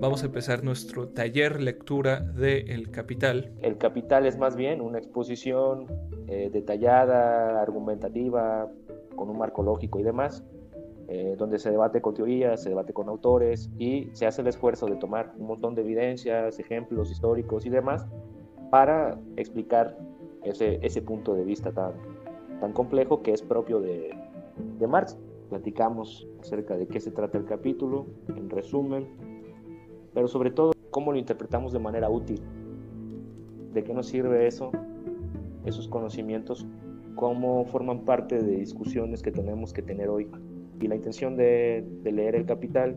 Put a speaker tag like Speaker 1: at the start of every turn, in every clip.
Speaker 1: vamos a empezar nuestro taller lectura de El Capital.
Speaker 2: El Capital es más bien una exposición eh, detallada, argumentativa, con un marco lógico y demás, eh, donde se debate con teorías, se debate con autores y se hace el esfuerzo de tomar un montón de evidencias, ejemplos históricos y demás para explicar ese, ese punto de vista tan, tan complejo que es propio de, de Marx. Platicamos acerca de qué se trata el capítulo, en resumen, pero sobre todo cómo lo interpretamos de manera útil. ¿De qué nos sirve eso? Esos conocimientos, cómo forman parte de discusiones que tenemos que tener hoy. Y la intención de, de leer El Capital,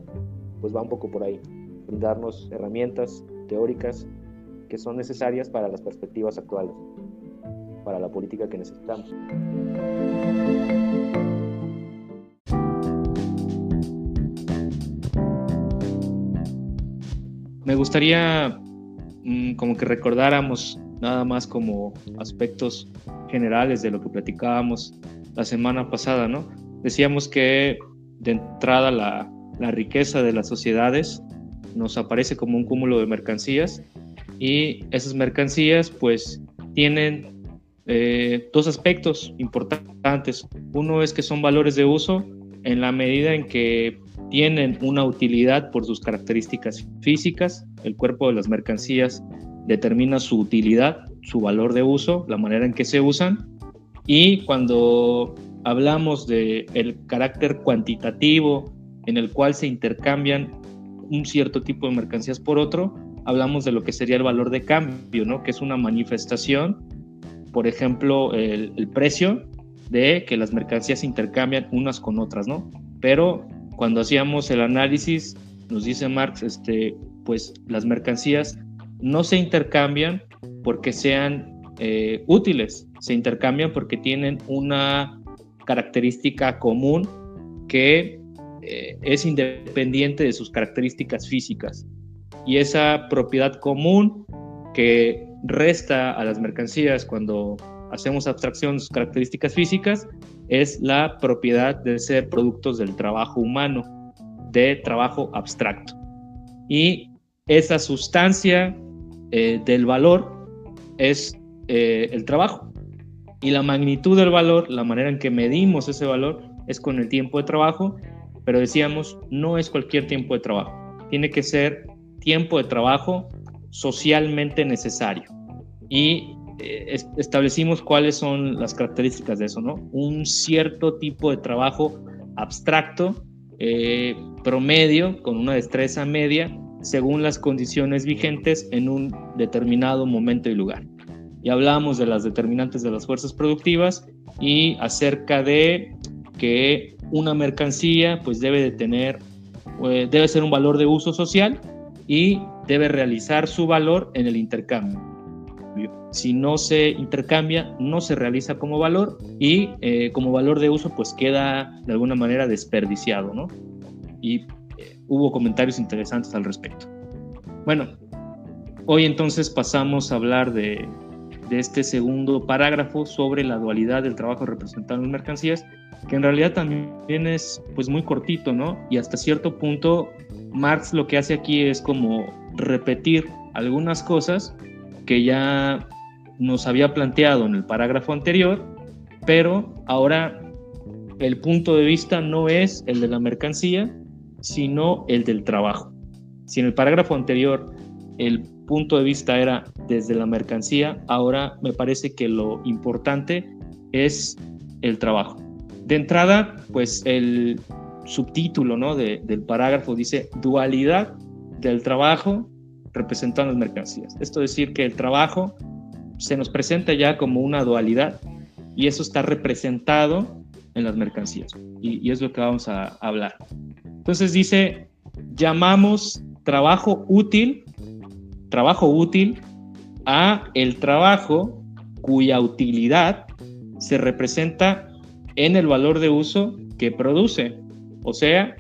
Speaker 2: pues va un poco por ahí, brindarnos herramientas teóricas que son necesarias para las perspectivas actuales, para la política que necesitamos.
Speaker 3: Me gustaría mm, como que recordáramos nada más como aspectos generales de lo que platicábamos la semana pasada, ¿no? Decíamos que de entrada la, la riqueza de las sociedades nos aparece como un cúmulo de mercancías y esas mercancías pues tienen eh, dos aspectos importantes. Uno es que son valores de uso en la medida en que tienen una utilidad por sus características físicas. El cuerpo de las mercancías determina su utilidad, su valor de uso, la manera en que se usan. Y cuando hablamos de el carácter cuantitativo en el cual se intercambian un cierto tipo de mercancías por otro, hablamos de lo que sería el valor de cambio, ¿no? Que es una manifestación, por ejemplo, el, precio de que las mercancías se intercambian unas con otras, ¿no? Pero cuando hacíamos el análisis, nos dice Marx, este, pues las mercancías no se intercambian porque sean eh, útiles, se intercambian porque tienen una característica común que eh, es independiente de sus características físicas. Y esa propiedad común que resta a las mercancías cuando hacemos abstracción de sus características físicas, es la propiedad de ser productos del trabajo humano, de trabajo abstracto. Y esa sustancia eh, del valor es eh, el trabajo. Y la magnitud del valor, la manera en que medimos ese valor, es con el tiempo de trabajo, pero decíamos, no es cualquier tiempo de trabajo. Tiene que ser tiempo de trabajo socialmente necesario. Y eh, establecimos cuáles son las características de eso, ¿no? Un cierto tipo de trabajo abstracto, eh, promedio, con una destreza media, según las condiciones vigentes en un determinado momento y lugar. Y hablamos de las determinantes de las fuerzas productivas y acerca de que una mercancía pues debe de tener, eh, debe ser un valor de uso social y debe realizar su valor en el intercambio si no se intercambia, no se realiza como valor y eh, como valor de uso pues queda de alguna manera desperdiciado, ¿no? Y eh, hubo comentarios interesantes al respecto. Bueno, hoy entonces pasamos a hablar de, de este segundo parágrafo sobre la dualidad del trabajo representado en mercancías, que en realidad también es pues muy cortito, ¿no? Y hasta cierto punto Marx lo que hace aquí es como repetir algunas cosas que ya nos había planteado en el parágrafo anterior, pero ahora el punto de vista no es el de la mercancía, sino el del trabajo. Si en el parágrafo anterior el punto de vista era desde la mercancía, ahora me parece que lo importante es el trabajo. De entrada, pues el subtítulo ¿no? del parágrafo dice dualidad del trabajo representando las mercancías. Esto es decir que el trabajo se nos presenta ya como una dualidad y eso está representado en las mercancías y, es lo que vamos a, hablar. Entonces dice, llamamos trabajo útil, trabajo útil a el trabajo cuya utilidad se representa en el valor de uso que produce. O sea,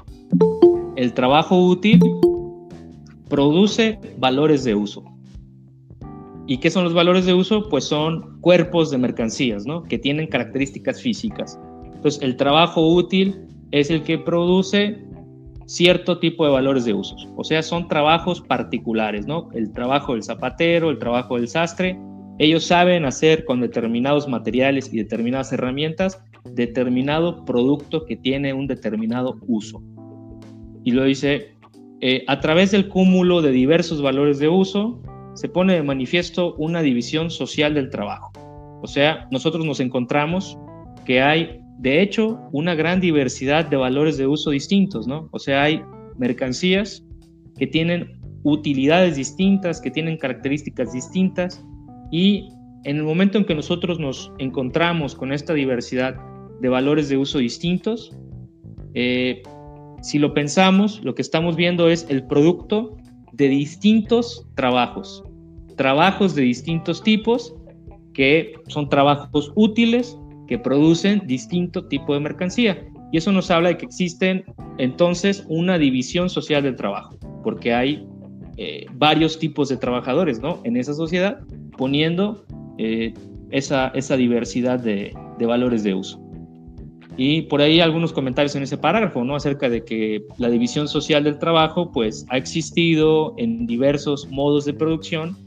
Speaker 3: el trabajo útil produce valores de uso. ¿Y qué son los valores de uso? Pues son cuerpos de mercancías, ¿no? Que tienen características físicas. Entonces, el trabajo útil es el que produce cierto tipo de valores de usos. O sea, son trabajos particulares, ¿no? El trabajo del zapatero, el trabajo del sastre. Ellos saben hacer con determinados materiales y determinadas herramientas determinado producto que tiene un determinado uso. Y lo dice, eh, a través del cúmulo de diversos valores de uso, se pone de manifiesto una división social del trabajo. O sea, nosotros nos encontramos que hay, de hecho, una gran diversidad de valores de uso distintos, ¿no? O sea, hay mercancías que tienen utilidades distintas, que tienen características distintas y en el momento en que nosotros nos encontramos con esta diversidad de valores de uso distintos, eh, si lo pensamos, lo que estamos viendo es el producto de distintos trabajos, trabajos de distintos tipos que son trabajos útiles que producen distinto tipo de mercancía. Y eso nos habla de que existen entonces una división social del trabajo, porque hay eh, varios tipos de trabajadores ¿no? en esa sociedad, poniendo eh, esa, esa, diversidad de, de valores de uso. Y por ahí algunos comentarios en ese parágrafo, ¿no? Acerca de que la división social del trabajo, pues, ha existido en diversos modos de producción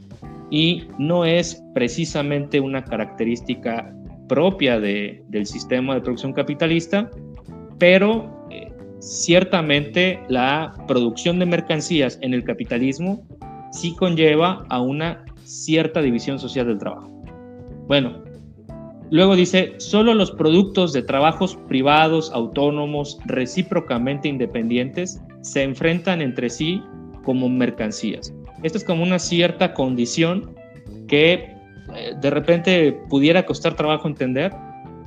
Speaker 3: y no es precisamente una característica propia de, del sistema de producción capitalista, pero eh, ciertamente la producción de mercancías en el capitalismo sí conlleva a una cierta división social del trabajo. Bueno, Luego dice, solo los productos de trabajos privados, autónomos, recíprocamente independientes, se enfrentan entre sí como mercancías. Esto es como una cierta condición que eh, de repente pudiera costar trabajo entender,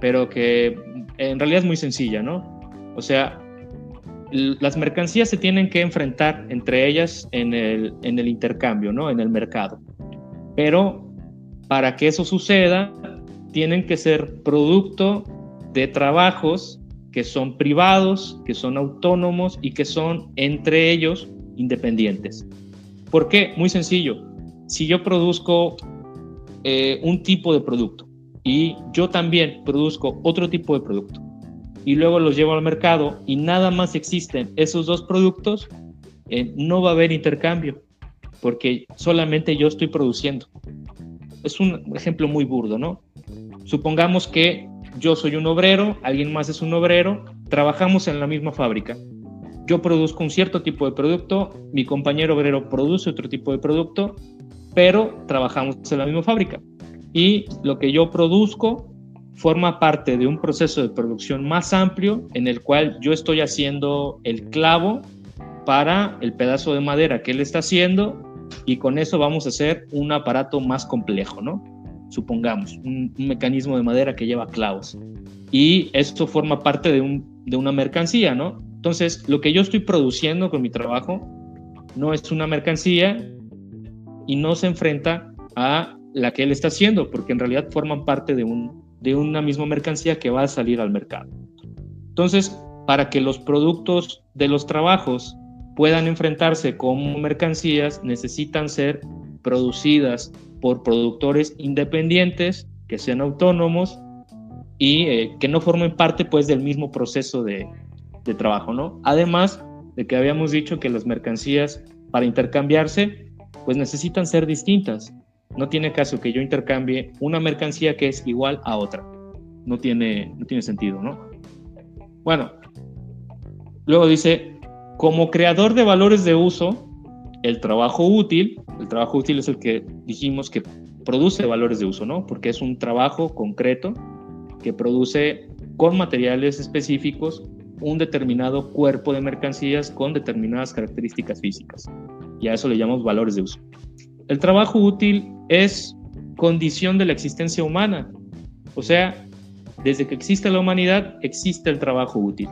Speaker 3: pero que en realidad es muy sencilla, ¿no? O sea, las mercancías se tienen que enfrentar entre ellas en el, en el intercambio, ¿no? En el mercado. Pero para que eso suceda, tienen que ser producto de trabajos que son privados, que son autónomos y que son entre ellos independientes. ¿Por qué? Muy sencillo. Si yo produzco eh, un tipo de producto y yo también produzco otro tipo de producto y luego los llevo al mercado y nada más existen esos dos productos, eh, no va a haber intercambio porque solamente yo estoy produciendo. Es un ejemplo muy burdo, ¿no? Supongamos que yo soy un obrero, alguien más es un obrero, trabajamos en la misma fábrica. Yo produzco un cierto tipo de producto, mi compañero obrero produce otro tipo de producto, pero trabajamos en la misma fábrica. Y lo que yo produzco forma parte de un proceso de producción más amplio en el cual yo estoy haciendo el clavo para el pedazo de madera que él está haciendo y con eso vamos a hacer un aparato más complejo, ¿no? Supongamos, un, mecanismo de madera que lleva clavos. Y esto forma parte de, un, de una mercancía, ¿no? Entonces, lo que yo estoy produciendo con mi trabajo no es una mercancía y no se enfrenta a la que él está haciendo, porque en realidad forman parte de, un, de una misma mercancía que va a salir al mercado. Entonces, para que los productos de los trabajos puedan enfrentarse como mercancías, necesitan ser producidas por productores independientes, que sean autónomos y eh, que no formen parte pues del mismo proceso de, de trabajo, ¿no? Además de que habíamos dicho que las mercancías para intercambiarse pues necesitan ser distintas. No tiene caso que yo intercambie una mercancía que es igual a otra. No tiene, no tiene sentido, ¿no? Bueno, luego dice, como creador de valores de uso, el trabajo útil, el trabajo útil es el que dijimos que produce valores de uso, ¿no? Porque es un trabajo concreto que produce con materiales específicos un determinado cuerpo de mercancías con determinadas características físicas. Y a eso le llamamos valores de uso. El trabajo útil es condición de la existencia humana. O sea, desde que existe la humanidad, existe el trabajo útil.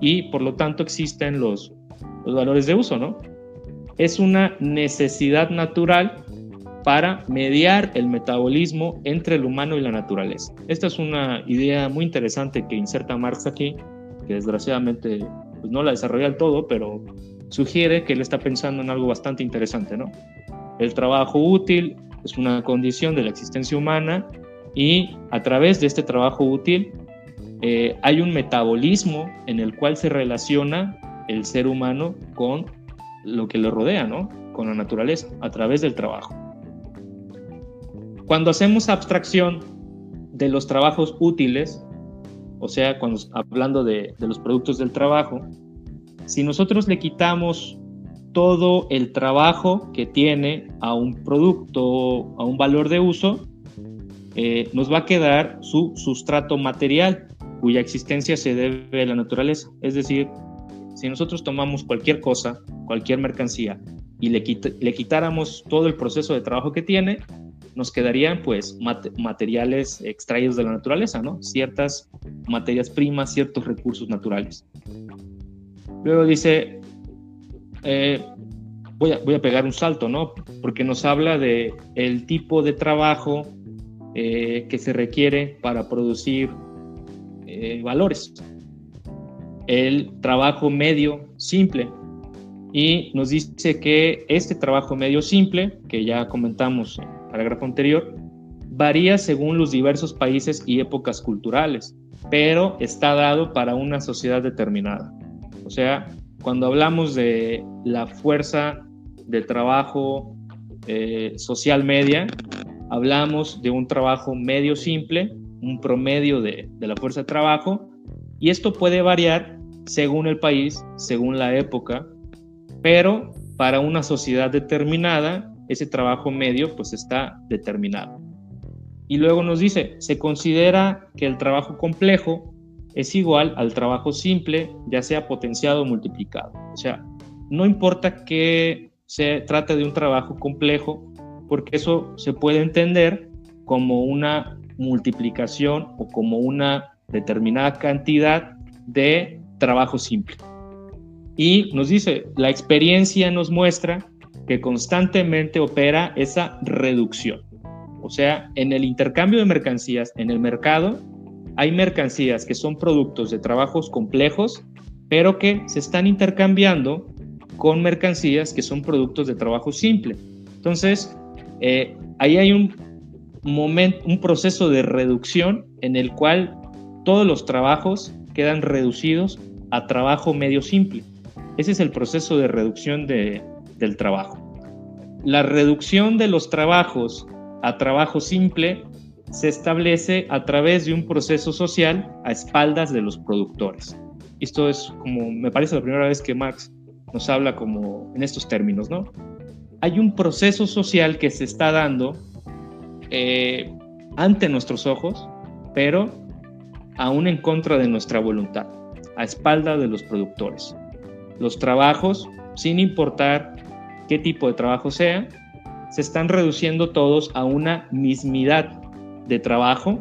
Speaker 3: Y por lo tanto existen los, los valores de uso, ¿no? Es una necesidad natural para mediar el metabolismo entre el humano y la naturaleza. Esta es una idea muy interesante que inserta Marx aquí, que desgraciadamente pues, no la desarrolla del todo, pero sugiere que él está pensando en algo bastante interesante, ¿no? El trabajo útil es una condición de la existencia humana y a través de este trabajo útil eh, hay un metabolismo en el cual se relaciona el ser humano con lo que le rodea, ¿no? Con la naturaleza, a través del trabajo. Cuando hacemos abstracción de los trabajos útiles, o sea, cuando hablando de, los productos del trabajo, si nosotros le quitamos todo el trabajo que tiene a un producto, a un valor de uso, eh, nos va a quedar su sustrato material, cuya existencia se debe a la naturaleza. Es decir, si nosotros tomamos cualquier cosa, cualquier mercancía, y le, le quitáramos todo el proceso de trabajo que tiene, nos quedarían pues materiales extraídos de la naturaleza, ¿no? Ciertas materias primas, ciertos recursos naturales. Luego dice, eh, voy, a, voy, a, pegar un salto, ¿no? Porque nos habla de el tipo de trabajo eh, que se requiere para producir eh, valores. El trabajo medio simple. Y nos dice que este trabajo medio simple, que ya comentamos en el parágrafo anterior, varía según los diversos países y épocas culturales, pero está dado para una sociedad determinada. O sea, cuando hablamos de la fuerza de trabajo eh, social media, hablamos de un trabajo medio simple, un promedio de, de, la fuerza de trabajo, y esto puede variar según el país, según la época, pero para una sociedad determinada, ese trabajo medio pues está determinado. Y luego nos dice, se considera que el trabajo complejo es igual al trabajo simple, ya sea potenciado o multiplicado. O sea, no importa que se trate de un trabajo complejo, porque eso se puede entender como una multiplicación o como una determinada cantidad de trabajo simple. Y nos dice, la experiencia nos muestra que constantemente opera esa reducción. O sea, en el intercambio de mercancías, en el mercado, hay mercancías que son productos de trabajos complejos, pero que se están intercambiando con mercancías que son productos de trabajo simple. Entonces, eh, ahí hay un momento, un proceso de reducción en el cual todos los trabajos quedan reducidos a trabajo medio simple. Ese es el proceso de reducción de, del trabajo. La reducción de los trabajos a trabajo simple se establece a través de un proceso social a espaldas de los productores. Esto es como, me parece la primera vez que Marx nos habla como en estos términos, ¿no? Hay un proceso social que se está dando eh, ante nuestros ojos, pero aún en contra de nuestra voluntad, a espalda de los productores. Los trabajos, sin importar qué tipo de trabajo sea, se están reduciendo todos a una mismidad de trabajo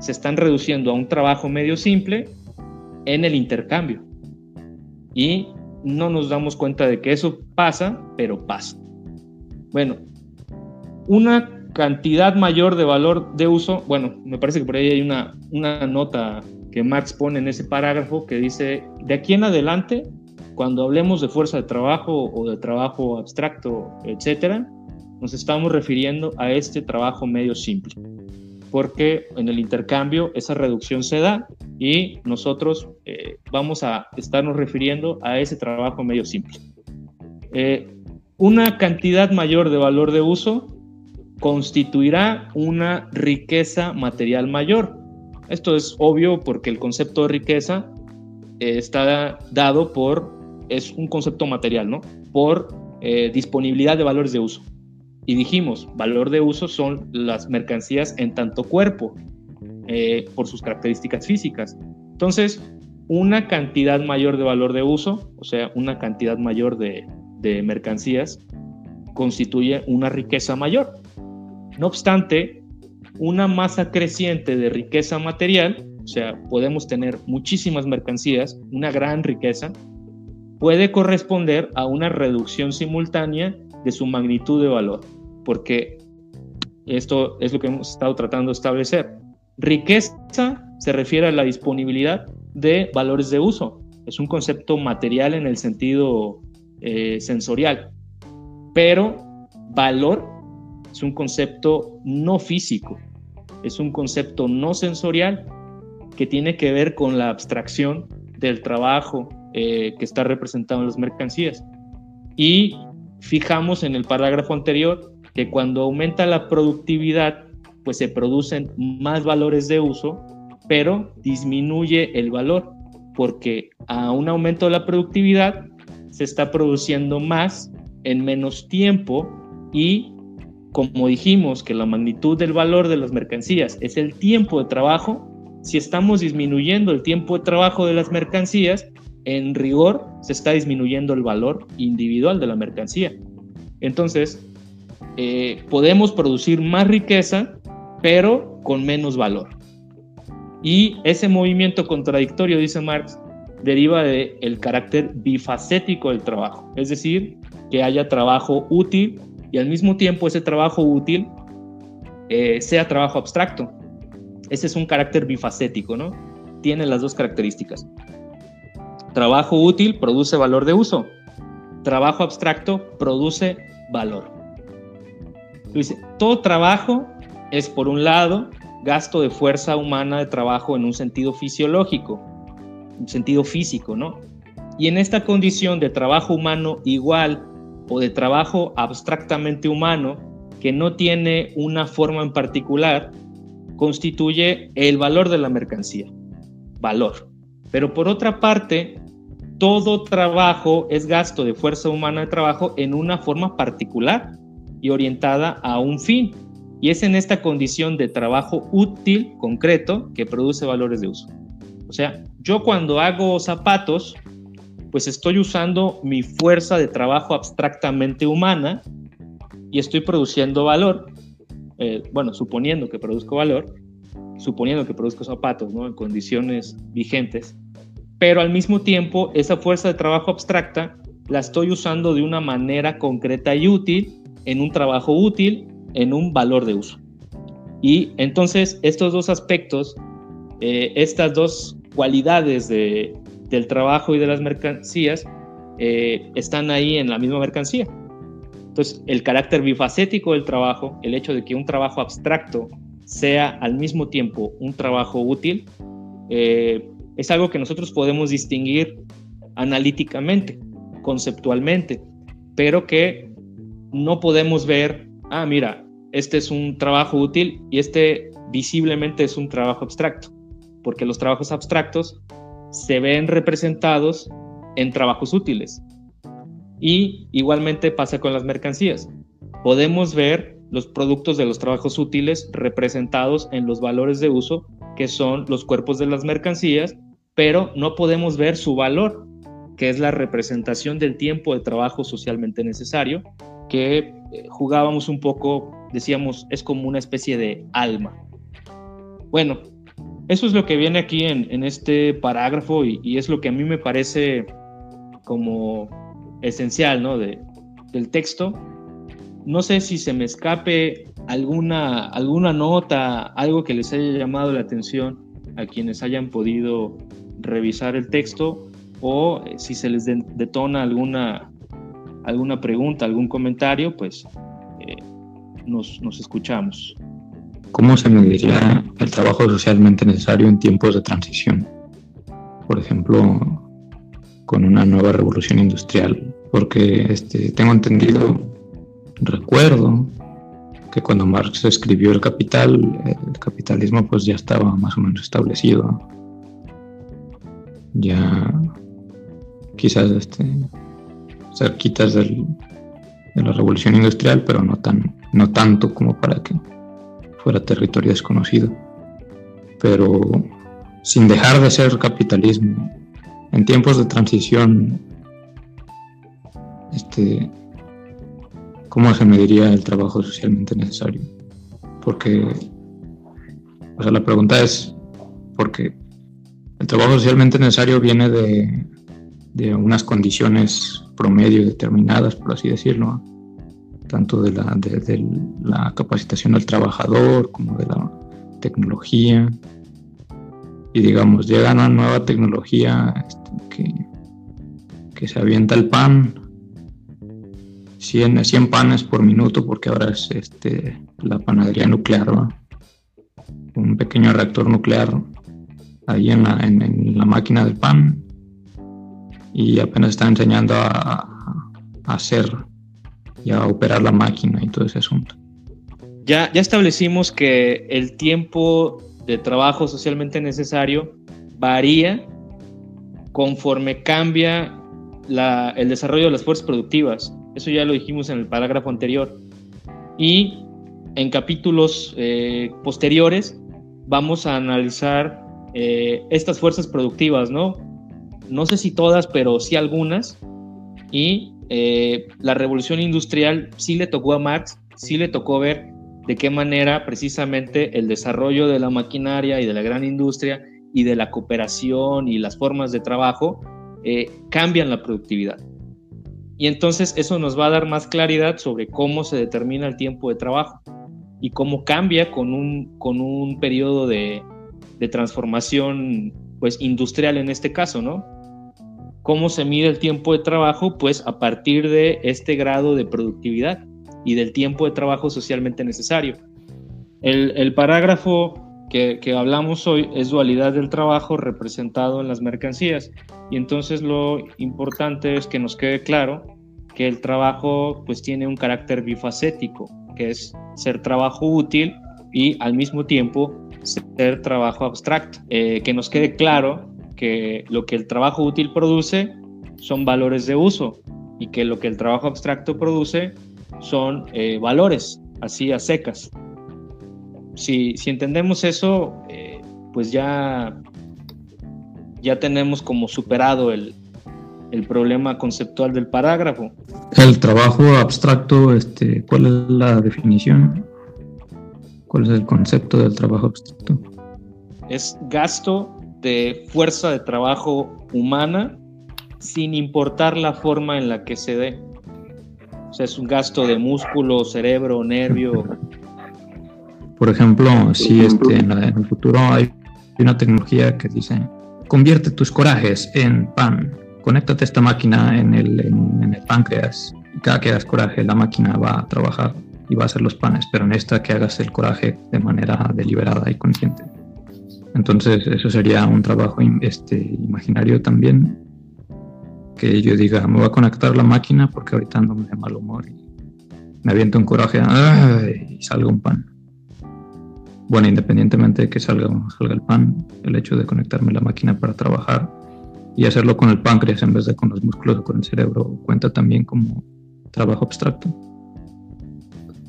Speaker 3: se están reduciendo a un trabajo medio simple en el intercambio. Y no nos damos cuenta de que eso pasa, pero pasa. Bueno, una cantidad mayor de valor de uso, bueno, me parece que por ahí hay una, una nota que Marx pone en ese parágrafo que dice, de aquí en adelante, cuando hablemos de fuerza de trabajo o de trabajo abstracto, etcétera, nos estamos refiriendo a este trabajo medio simple porque en el intercambio esa reducción se da y nosotros eh, vamos a estarnos refiriendo a ese trabajo medio simple. Eh, una cantidad mayor de valor de uso constituirá una riqueza material mayor. Esto es obvio porque el concepto de riqueza eh, está dado por, es un concepto material, ¿no? Por disponibilidad de valores de uso. Y dijimos, valor de uso son las mercancías en tanto cuerpo, eh, por sus características físicas. Entonces, una cantidad mayor de valor de uso, o sea, una cantidad mayor de mercancías, constituye una riqueza mayor. No obstante, una masa creciente de riqueza material, o sea, podemos tener muchísimas mercancías, una gran riqueza, puede corresponder a una reducción simultánea de su magnitud de valor porque esto es lo que hemos estado tratando de establecer. Riqueza se refiere a la disponibilidad de valores de uso. Es un concepto material en el sentido eh, sensorial, pero valor es un concepto no físico, es un concepto no sensorial que tiene que ver con la abstracción del trabajo, eh, que está representado en las mercancías. Y fijamos en el parágrafo anterior que cuando aumenta la productividad, pues se producen más valores de uso, pero disminuye el valor, porque a un aumento de la productividad se está produciendo más en menos tiempo y como dijimos que la magnitud del valor de las mercancías es el tiempo de trabajo, si estamos disminuyendo el tiempo de trabajo de las mercancías, en rigor se está disminuyendo el valor individual de la mercancía. Entonces, eh, podemos producir más riqueza, pero con menos valor. Y ese movimiento contradictorio, dice Marx, deriva del el carácter bifacético del trabajo, es decir, que haya trabajo útil y al mismo tiempo ese trabajo útil eh, sea trabajo abstracto. Ese es un carácter bifacético, ¿no? Tiene las dos características. Trabajo útil produce valor de uso. Trabajo abstracto produce valor. Dice, todo trabajo es, por un lado, gasto de fuerza humana de trabajo en un sentido fisiológico, un sentido físico, ¿no? Y en esta condición de trabajo humano igual o de trabajo abstractamente humano, que no tiene una forma en particular, constituye el valor de la mercancía. Valor. Pero por otra parte, todo trabajo es gasto de fuerza humana de trabajo en una forma particular y orientada a un fin. Y es en esta condición de trabajo útil, concreto, que produce valores de uso. O sea, yo cuando hago zapatos, pues estoy usando mi fuerza de trabajo abstractamente humana y estoy produciendo valor. Eh, bueno, suponiendo que produzco valor, suponiendo que produzco zapatos, ¿no? En condiciones vigentes pero al mismo tiempo esa fuerza de trabajo abstracta la estoy usando de una manera concreta y útil, en un trabajo útil, en un valor de uso. Y entonces estos dos aspectos, eh, estas dos cualidades del trabajo y de las mercancías, eh, están ahí en la misma mercancía. Entonces, el carácter bifacético del trabajo, el hecho de que un trabajo abstracto sea al mismo tiempo un trabajo útil, eh, es algo que nosotros podemos distinguir analíticamente, conceptualmente, pero que no podemos ver, ah, mira, este es un trabajo útil y este visiblemente es un trabajo abstracto, porque los trabajos abstractos se ven representados en trabajos útiles. Y igualmente pasa con las mercancías. Podemos ver los productos de los trabajos útiles representados en los valores de uso, que son los cuerpos de las mercancías pero no podemos ver su valor, que es la representación del tiempo de trabajo socialmente necesario, que eh, jugábamos un poco, decíamos, es como una especie de alma. Bueno, eso es lo que viene aquí en, este parágrafo y, es lo que a mí me parece como esencial ¿no? de, del texto. No sé si se me escape alguna, alguna nota, algo que les haya llamado la atención a quienes hayan podido revisar el texto o eh, si se les detona alguna, alguna pregunta, algún comentario, pues eh, nos escuchamos.
Speaker 4: ¿Cómo se mediría el trabajo socialmente necesario en tiempos de transición? Por ejemplo, con una nueva revolución industrial. Porque este, tengo entendido, recuerdo que cuando Marx escribió El Capital, el capitalismo pues ya estaba más o menos establecido ya quizás este, cerquitas de la revolución industrial, pero no, tan, no tanto como para que fuera territorio desconocido. Pero sin dejar de ser capitalismo, en tiempos de transición, este, ¿cómo se mediría el trabajo socialmente necesario? Porque, o sea, la pregunta es, porque el trabajo socialmente necesario viene de, unas condiciones promedio determinadas, por así decirlo, tanto de la, de, la capacitación del trabajador como de la tecnología. Y digamos, llega una nueva tecnología este, que, se avienta el pan, 100, 100, panes por minuto, porque ahora es este, la panadería nuclear, un pequeño reactor nuclear ahí en la, en, la máquina del pan. Y apenas está enseñando a, hacer y a operar la máquina y todo ese asunto.
Speaker 3: Ya, ya establecimos que el tiempo de trabajo socialmente necesario varía conforme cambia el desarrollo de las fuerzas productivas. Eso ya lo dijimos en el parágrafo anterior. Y en capítulos eh, posteriores vamos a analizar eh, estas fuerzas productivas, ¿no? No sé si todas, pero sí algunas. Y eh, la revolución industrial sí le tocó a Marx, sí le tocó ver de qué manera precisamente el desarrollo de la maquinaria y de la gran industria y de la cooperación y las formas de trabajo eh, cambian la productividad. Y entonces eso nos va a dar más claridad sobre cómo se determina el tiempo de trabajo y cómo cambia con un, con un periodo de, de transformación pues industrial en este caso, ¿no? ¿Cómo se mide el tiempo de trabajo? Pues a partir de este grado de productividad y del tiempo de trabajo socialmente necesario. El, el parágrafo que, hablamos hoy es dualidad del trabajo representado en las mercancías. Y entonces lo importante es que nos quede claro que el trabajo pues tiene un carácter bifacético, que es ser trabajo útil y al mismo tiempo ser trabajo abstracto. Eh, que nos quede claro que lo que el trabajo útil produce son valores de uso y que lo que el trabajo abstracto produce son eh, valores, así a secas. Si, si entendemos eso, eh, pues ya, ya tenemos como superado el, el problema conceptual del parágrafo.
Speaker 4: El trabajo abstracto, este, ¿cuál es la definición? ¿Cuál es el concepto del trabajo abstracto?
Speaker 3: Es gasto de fuerza de trabajo humana sin importar la forma en la que se dé. O sea, es un gasto de músculo, cerebro, nervio.
Speaker 4: Por ejemplo, si este, en, el futuro hay una tecnología que dice, convierte tus corajes en pan, conéctate esta máquina en el, en el páncreas y cada que hagas coraje la máquina va a trabajar y va a hacer los panes, pero en esta que hagas el coraje de manera deliberada y consciente. Entonces eso sería un trabajo este, imaginario también, que yo diga, me voy a conectar la máquina porque ahorita ando de mal humor y me aviento un coraje y salga un pan. Bueno, independientemente de que salga o salga el pan, el hecho de conectarme la máquina para trabajar y hacerlo con el páncreas en vez de con los músculos o con el cerebro cuenta también como trabajo abstracto.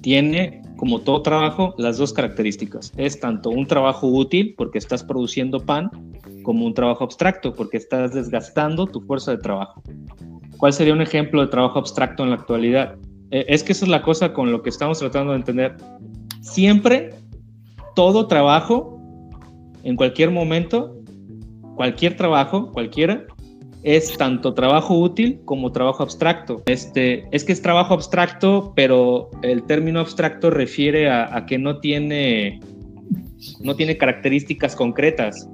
Speaker 3: Tiene como todo trabajo, las dos características. Es tanto un trabajo útil, porque estás produciendo pan, como un trabajo abstracto, porque estás desgastando tu fuerza de trabajo. ¿Cuál sería un ejemplo de trabajo abstracto en la actualidad? Eh, es que esa es la cosa con lo que estamos tratando de entender. Siempre, todo trabajo, en cualquier momento, cualquier trabajo, cualquiera, es tanto trabajo útil como trabajo abstracto. Este, es que es trabajo abstracto, pero el término abstracto refiere a, que no tiene, no tiene características concretas.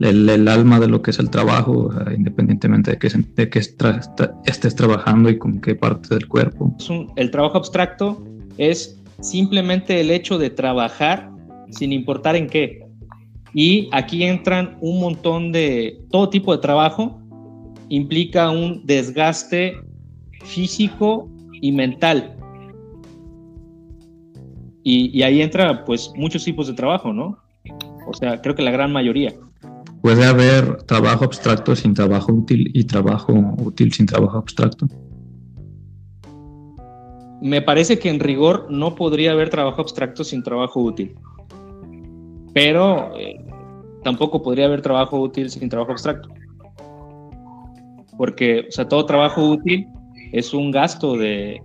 Speaker 4: El, alma de lo que es el trabajo, independientemente de que, de que estés trabajando y con qué parte del cuerpo.
Speaker 3: el trabajo abstracto es simplemente el hecho de trabajar sin importar en qué. Y aquí entran un montón de todo tipo de trabajo implica un desgaste físico y mental. Y, ahí entra pues muchos tipos de trabajo, ¿no? O sea, creo que la gran mayoría.
Speaker 4: ¿Puede haber trabajo abstracto sin trabajo útil y trabajo útil sin trabajo abstracto?
Speaker 3: Me parece que en rigor no podría haber trabajo abstracto sin trabajo útil. Pero eh, tampoco podría haber trabajo útil sin trabajo abstracto porque, o sea, todo trabajo útil es un gasto de,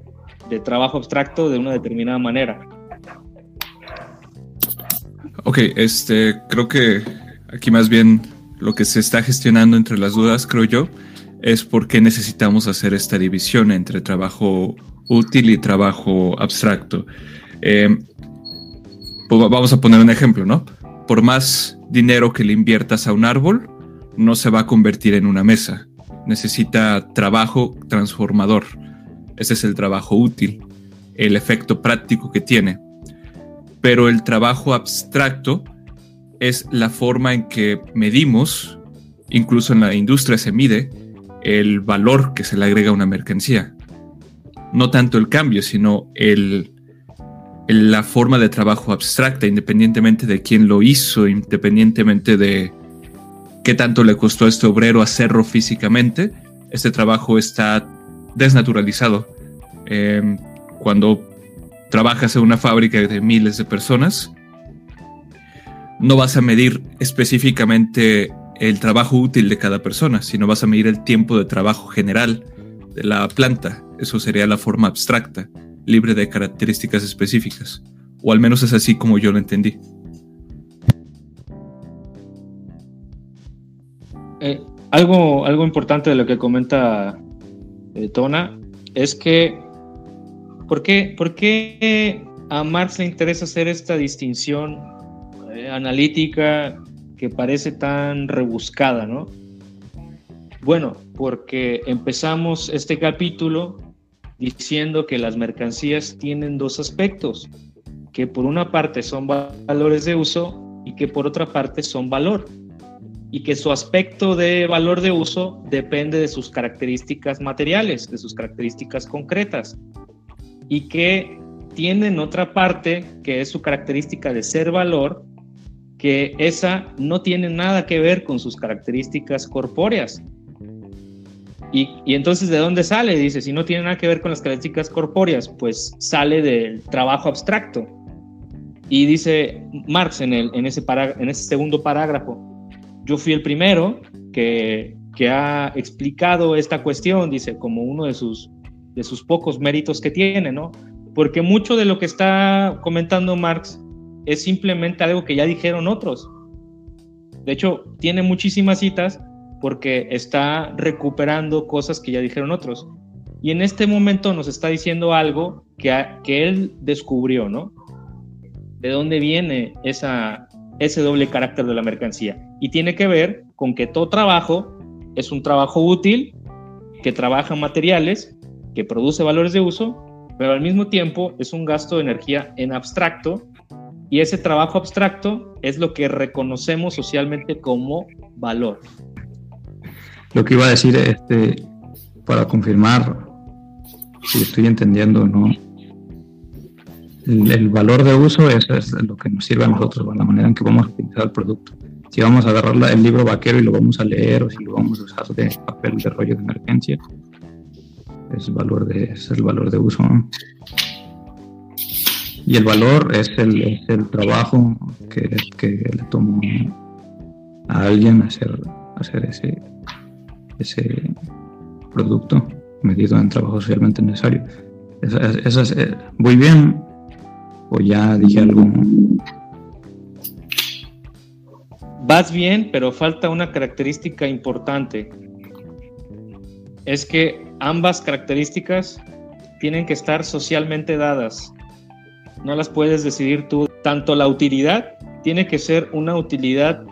Speaker 3: trabajo abstracto de una determinada manera.
Speaker 1: Ok, este, creo que aquí más bien lo que se está gestionando entre las dudas, creo yo, es por qué necesitamos hacer esta división entre trabajo útil y trabajo abstracto. Em, pues vamos a poner un ejemplo, ¿no? Por más dinero que le inviertas a un árbol, no se va a convertir en una mesa necesita trabajo transformador. Ese es el trabajo útil, el efecto práctico que tiene. Pero el trabajo abstracto es la forma en que medimos, incluso en la industria se mide, el valor que se le agrega a una mercancía. No tanto el cambio, sino el, la forma de trabajo abstracta, independientemente de quién lo hizo, independientemente de qué tanto le costó a este obrero hacerlo físicamente, este trabajo está desnaturalizado. Em, cuando trabajas en una fábrica de miles de personas, no vas a medir específicamente el trabajo útil de cada persona, sino vas a medir el tiempo de trabajo general de la planta. Eso sería la forma abstracta, libre de características específicas. O al menos es así como yo lo entendí.
Speaker 3: Eh, algo, algo importante de lo que comenta eh, Tona es que ¿por qué, ¿por qué a Marx le interesa hacer esta distinción eh, analítica que parece tan rebuscada, ¿no? Bueno, porque empezamos este capítulo diciendo que las mercancías tienen dos aspectos, que por una parte son valores de uso y que por otra parte son valor, y que su aspecto de valor de uso depende de sus características materiales, de sus características concretas, y que tienen otra parte que es su característica de ser valor, que esa no tiene nada que ver con sus características corpóreas. Y, entonces, ¿de dónde sale? Dice, si no tiene nada que ver con las características corpóreas, pues sale del trabajo abstracto. Y dice Marx en, ese, en ese segundo parágrafo, yo fui el primero que, que ha explicado esta cuestión, dice, como uno de sus, de sus pocos méritos que tiene, ¿no? Porque mucho de lo que está comentando Marx es simplemente algo que ya dijeron otros. De hecho, tiene muchísimas citas porque está recuperando cosas que ya dijeron otros. Y en este momento nos está diciendo algo que, que él descubrió, ¿no? De dónde viene esa, ese doble carácter de la mercancía. Y tiene que ver con que todo trabajo es un trabajo útil, que trabaja materiales, que produce valores de uso, pero al mismo tiempo es un gasto de energía en abstracto y ese trabajo abstracto es lo que reconocemos socialmente como valor.
Speaker 4: Lo que iba a decir, este, para confirmar si estoy entendiendo no, el, valor de uso es, es, lo que nos sirve a nosotros, la manera en que vamos a utilizar el producto. Si vamos a agarrar el libro vaquero y lo vamos a leer o si lo vamos a usar de papel de rollo de emergencia, es, valor de, es el valor de uso. ¿no? Y el valor es el, el trabajo que, que, le tomó a alguien hacer, hacer ese, ese producto medido en trabajo socialmente necesario. Esa, es, eh, ¿Voy bien? ¿O ya dije algo?
Speaker 3: Vas bien, pero falta una característica importante. Es que ambas características tienen que estar socialmente dadas no las puedes decidir tú. Tanto la utilidad tiene que ser una utilidad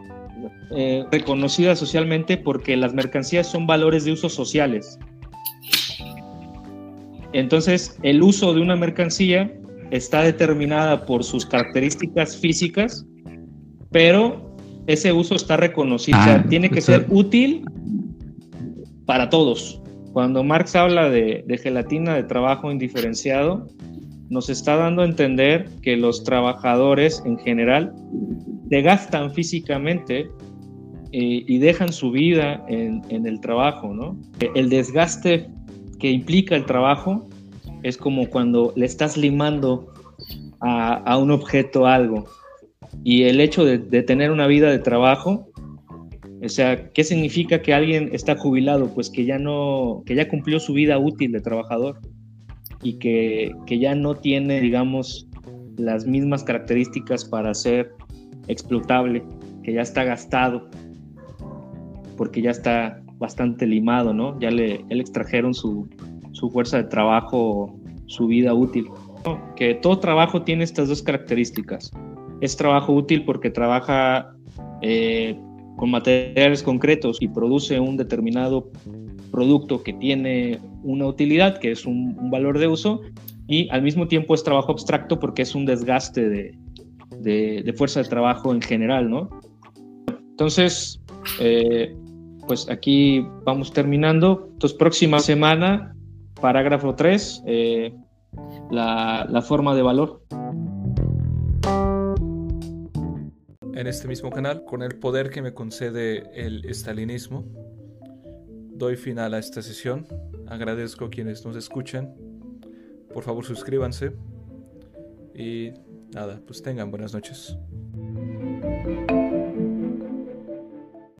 Speaker 3: eh, reconocida socialmente porque las mercancías son valores de uso sociales. Entonces, el uso de una mercancía está determinada por sus características físicas, pero ese uso está reconocido. Ah, tiene que ser útil para todos. Cuando Marx habla de, de gelatina de trabajo indiferenciado, nos está dando a entender que los trabajadores en general gastan físicamente eh, y dejan su vida en, el trabajo, ¿no? El desgaste que implica el trabajo es como cuando le estás limando a, un objeto algo. Y el hecho de, tener una vida de trabajo, o sea, ¿qué significa que alguien está jubilado? Pues que ya no, que ya cumplió su vida útil de trabajador y que, que ya no tiene, digamos, las mismas características para ser explotable, que ya está gastado, porque ya está bastante limado, ¿no? Ya le, extrajeron su, su, fuerza de trabajo, su vida útil. Que todo trabajo tiene estas dos características. Es trabajo útil porque trabaja eh, con materiales concretos y produce un determinado producto que tiene una utilidad, que es un, valor de uso, y al mismo tiempo es trabajo abstracto porque es un desgaste de, de, fuerza de trabajo en general, ¿no? Entonces, eh, pues aquí vamos terminando. Entonces, próxima semana, parágrafo 3, eh, la, la forma de valor.
Speaker 1: En este mismo canal, con el poder que me concede el estalinismo, doy final a esta sesión. Agradezco a quienes nos escuchan. Por favor, suscríbanse. Y nada, pues tengan buenas noches.